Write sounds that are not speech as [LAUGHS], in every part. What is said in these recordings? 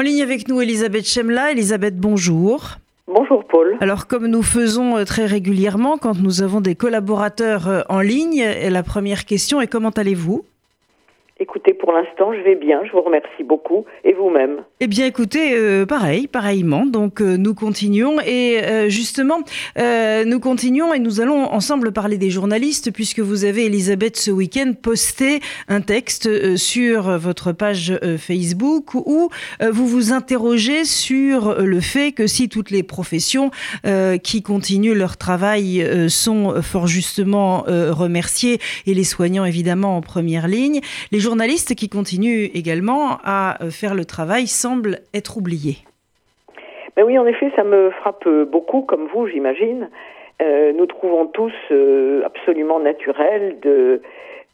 En ligne avec nous, Elisabeth Chemla. Elisabeth, bonjour. Bonjour Paul. Alors comme nous faisons euh, très régulièrement quand nous avons des collaborateurs euh, en ligne, la première question est comment allez-vous? Écoutez, pour l'instant, je vais bien, je vous remercie beaucoup. Et vous-même? Eh bien, écoutez, euh, pareil, pareillement. Donc, euh, nous continuons. Et euh, justement, nous continuons et nous allons ensemble parler des journalistes, puisque vous avez, Elisabeth, ce week-end, posté un texte sur votre page Facebook où vous vous interrogez sur le fait que si toutes les professions qui continuent leur travail sont fort justement remerciées, et les soignants, évidemment, en première ligne, les journalistes qui continuent également à euh, faire le travail semblent être oubliés. Ben oui, en effet, ça me frappe beaucoup, comme vous, j'imagine. Euh, nous trouvons tous euh, absolument naturel de,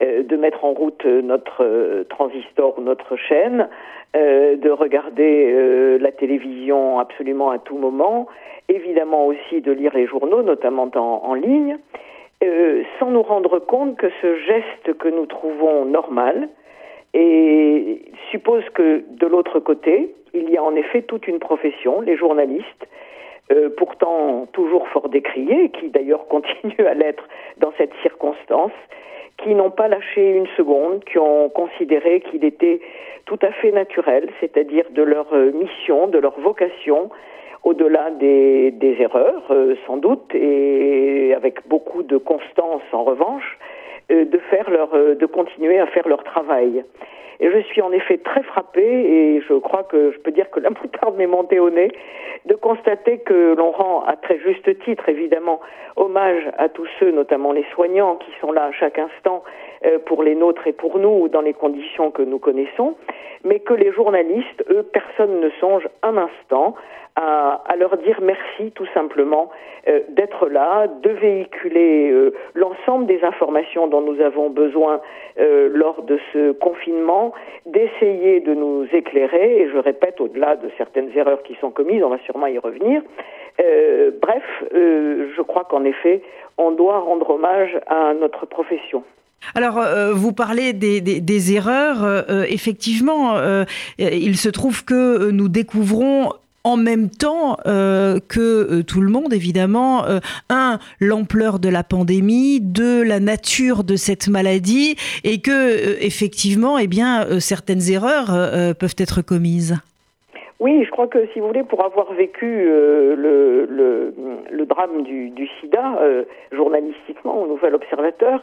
de mettre en route notre transistor ou notre chaîne, de regarder la télévision absolument à tout moment, évidemment aussi de lire les journaux, notamment en, en ligne, sans nous rendre compte que ce geste que nous trouvons normal, et suppose que de l'autre côté, il y a en effet toute une profession, les journalistes, euh, pourtant toujours fort décriés, qui d'ailleurs [LAUGHS] continuent à l'être dans cette circonstance, qui n'ont pas lâché une seconde, qui ont considéré qu'il était tout à fait naturel, c'est-à-dire de leur euh, mission, de leur vocation, au-delà des, erreurs, euh, sans doute, et avec beaucoup de constance en revanche, de faire leur, euh, de continuer à faire leur travail. Et je suis en effet très frappée, et je crois que je peux dire que la [LAUGHS] moutarde m'est montée au nez, de constater que l'on rend à très juste titre, évidemment, hommage à tous ceux, notamment les soignants, qui sont là à chaque instant euh, pour les nôtres et pour nous, dans les conditions que nous connaissons, mais que les journalistes, eux, personne ne songe un instant à, leur dire merci tout simplement euh, d'être là, de véhiculer euh, l'ensemble des informations dont nous avons besoin euh, lors de ce confinement, d'essayer de nous éclairer, et je répète, au-delà de certaines erreurs qui sont commises, on va sûrement y revenir. bref, je crois qu'en effet, on doit rendre hommage à notre profession. Alors, vous parlez des erreurs. effectivement, il se trouve que nous découvrons en même temps euh, que euh, tout le monde, évidemment, euh, un, l'ampleur de la pandémie, deux, la nature de cette maladie, et que, effectivement, eh bien, certaines erreurs peuvent être commises. Oui, je crois que si vous voulez, pour avoir vécu le, le, drame du, sida, journalistiquement au Nouvel Observateur,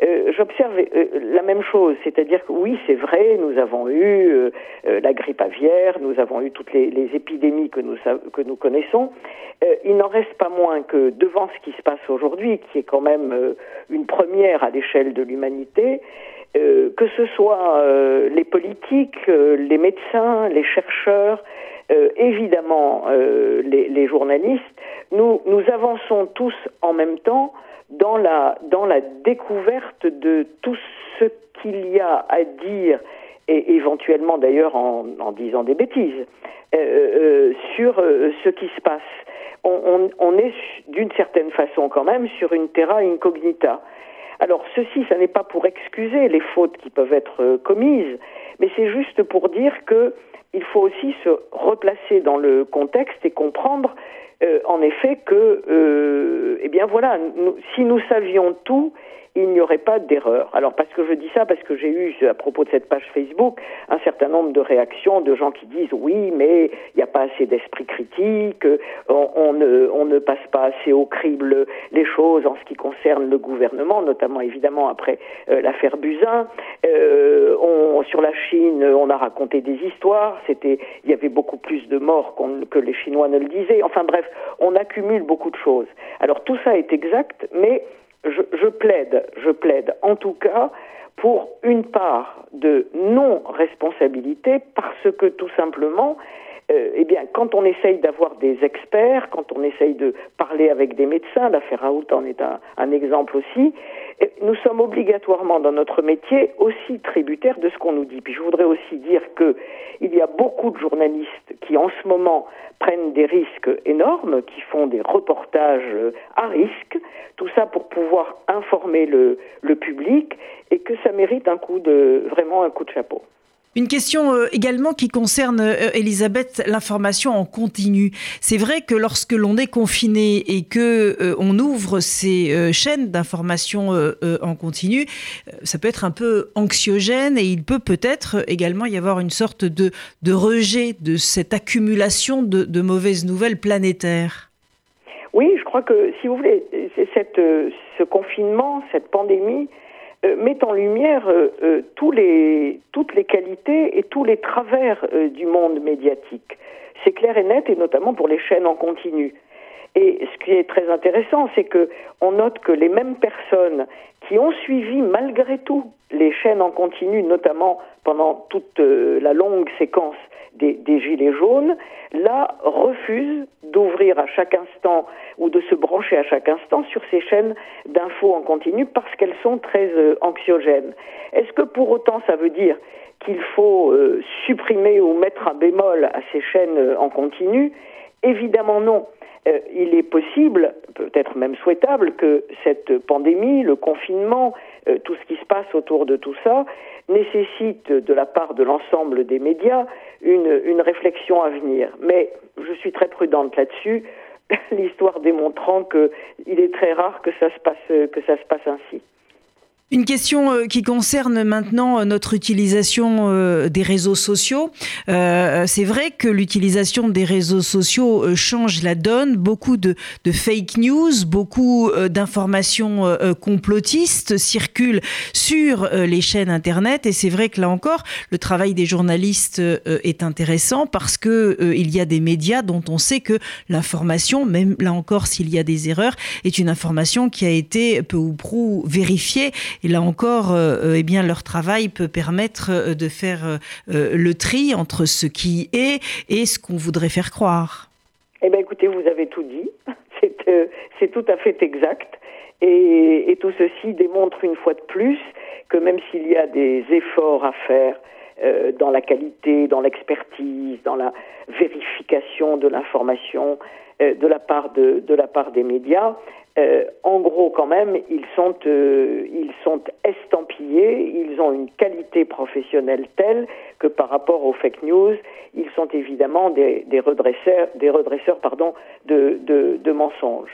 euh, j'observe euh, la même chose, c'est-à-dire que oui, c'est vrai, nous avons eu euh, la grippe aviaire, nous avons eu toutes les, les épidémies que nous, que nous connaissons. il n'en reste pas moins que devant ce qui se passe aujourd'hui, qui est quand même une première à l'échelle de l'humanité, que ce soit les politiques, les médecins, les chercheurs, évidemment les, journalistes, nous, avançons tous en même temps dans la, découverte de tout ce qu'il y a à dire, et éventuellement d'ailleurs en, disant des bêtises, euh, euh, sur euh, ce qui se passe. On est d'une certaine façon quand même sur une terra incognita. Alors ceci, ça n'est pas pour excuser les fautes qui peuvent être commises, mais c'est juste pour dire que il faut aussi se replacer dans le contexte et comprendre euh, en effet que, euh, eh bien voilà, si nous savions tout, il n'y aurait pas d'erreur. Alors parce que je dis ça, parce que j'ai eu à propos de cette page Facebook un certain nombre de réactions de gens qui disent oui, mais il n'y a pas assez d'esprit critique, on, ne, passe pas assez au crible les choses en ce qui concerne le gouvernement, notamment évidemment après euh, l'affaire Buzyn. Euh, sur la Chine, on a raconté des histoires, il y avait beaucoup plus de morts que les Chinois ne le disaient. Enfin bref, on accumule beaucoup de choses. Alors tout ça est exact, mais je, plaide, je plaide en tout cas pour une part de non-responsabilité parce que tout simplement, euh, eh bien, quand on essaye d'avoir des experts, quand on essaye de parler avec des médecins, l'affaire Raoult en est un, exemple aussi, eh, nous sommes obligatoirement dans notre métier aussi tributaires de ce qu'on nous dit. Puis je voudrais aussi dire que il y a beaucoup de journalistes qui en ce moment prennent des risques énormes, qui font des reportages euh, à risque, tout ça pour pouvoir informer le, le public et que ça mérite un coup de vraiment un coup de chapeau. Une question euh, également qui concerne, euh, Elisabeth, l'information en continu. C'est vrai que lorsque l'on est confiné et que euh, on ouvre ces chaînes d'information en continu, ça peut être un peu anxiogène et il peut peut-être également y avoir une sorte de, de rejet de cette accumulation de, mauvaises nouvelles planétaires. Oui, je crois que, si vous voulez, ce confinement, cette pandémie, euh, met en lumière euh, euh, tous les, toutes les et tous les travers du monde médiatique. C'est clair et net, et notamment pour les chaînes en continu. Et ce qui est très intéressant, c'est que on note que les mêmes personnes qui ont suivi malgré tout les chaînes en continu, notamment pendant toute la longue séquence des, Gilets jaunes, là, refusent d'ouvrir à chaque instant ou de se brancher à chaque instant sur ces chaînes d'infos en continu parce qu'elles sont très euh, anxiogènes. Est-ce que pour autant ça veut dire qu'il faut euh, supprimer ou mettre un bémol à ces chaînes euh, en continu? Évidemment non. il est possible, peut-être même souhaitable, que cette pandémie, le confinement, tout ce qui se passe autour de tout ça, nécessite de la part de l'ensemble des médias une, réflexion à venir. Mais je suis très prudente là-dessus, [LAUGHS] l'histoire démontrant qu'il est très rare que ça que ça se passe ainsi. Une question euh, qui concerne maintenant euh, notre utilisation euh, des réseaux sociaux. c'est vrai que l'utilisation des réseaux sociaux change la donne. Beaucoup de, fake news, beaucoup d'informations complotistes circulent sur les chaînes Internet. Et c'est vrai que là encore, le travail des journalistes est intéressant parce que il y a des médias dont on sait que l'information, même là encore s'il y a des erreurs, est une information qui a été peu ou prou vérifiée et là encore, euh, eh bien, leur travail peut permettre euh, de faire euh, le tri entre ce qui est et ce qu'on voudrait faire croire. Eh bien, écoutez, vous avez tout dit. [LAUGHS] C'est tout à fait exact. Et, et, tout ceci démontre une fois de plus que même s'il y a des efforts à faire dans la qualité, dans l'expertise, dans la vérification de l'information de la part de, la part des médias, euh, en gros, quand même, ils sont, euh, estampillés, ils ont une qualité professionnelle telle que par rapport aux fake news, ils sont évidemment des, redresseurs, des redresseurs de, de mensonges.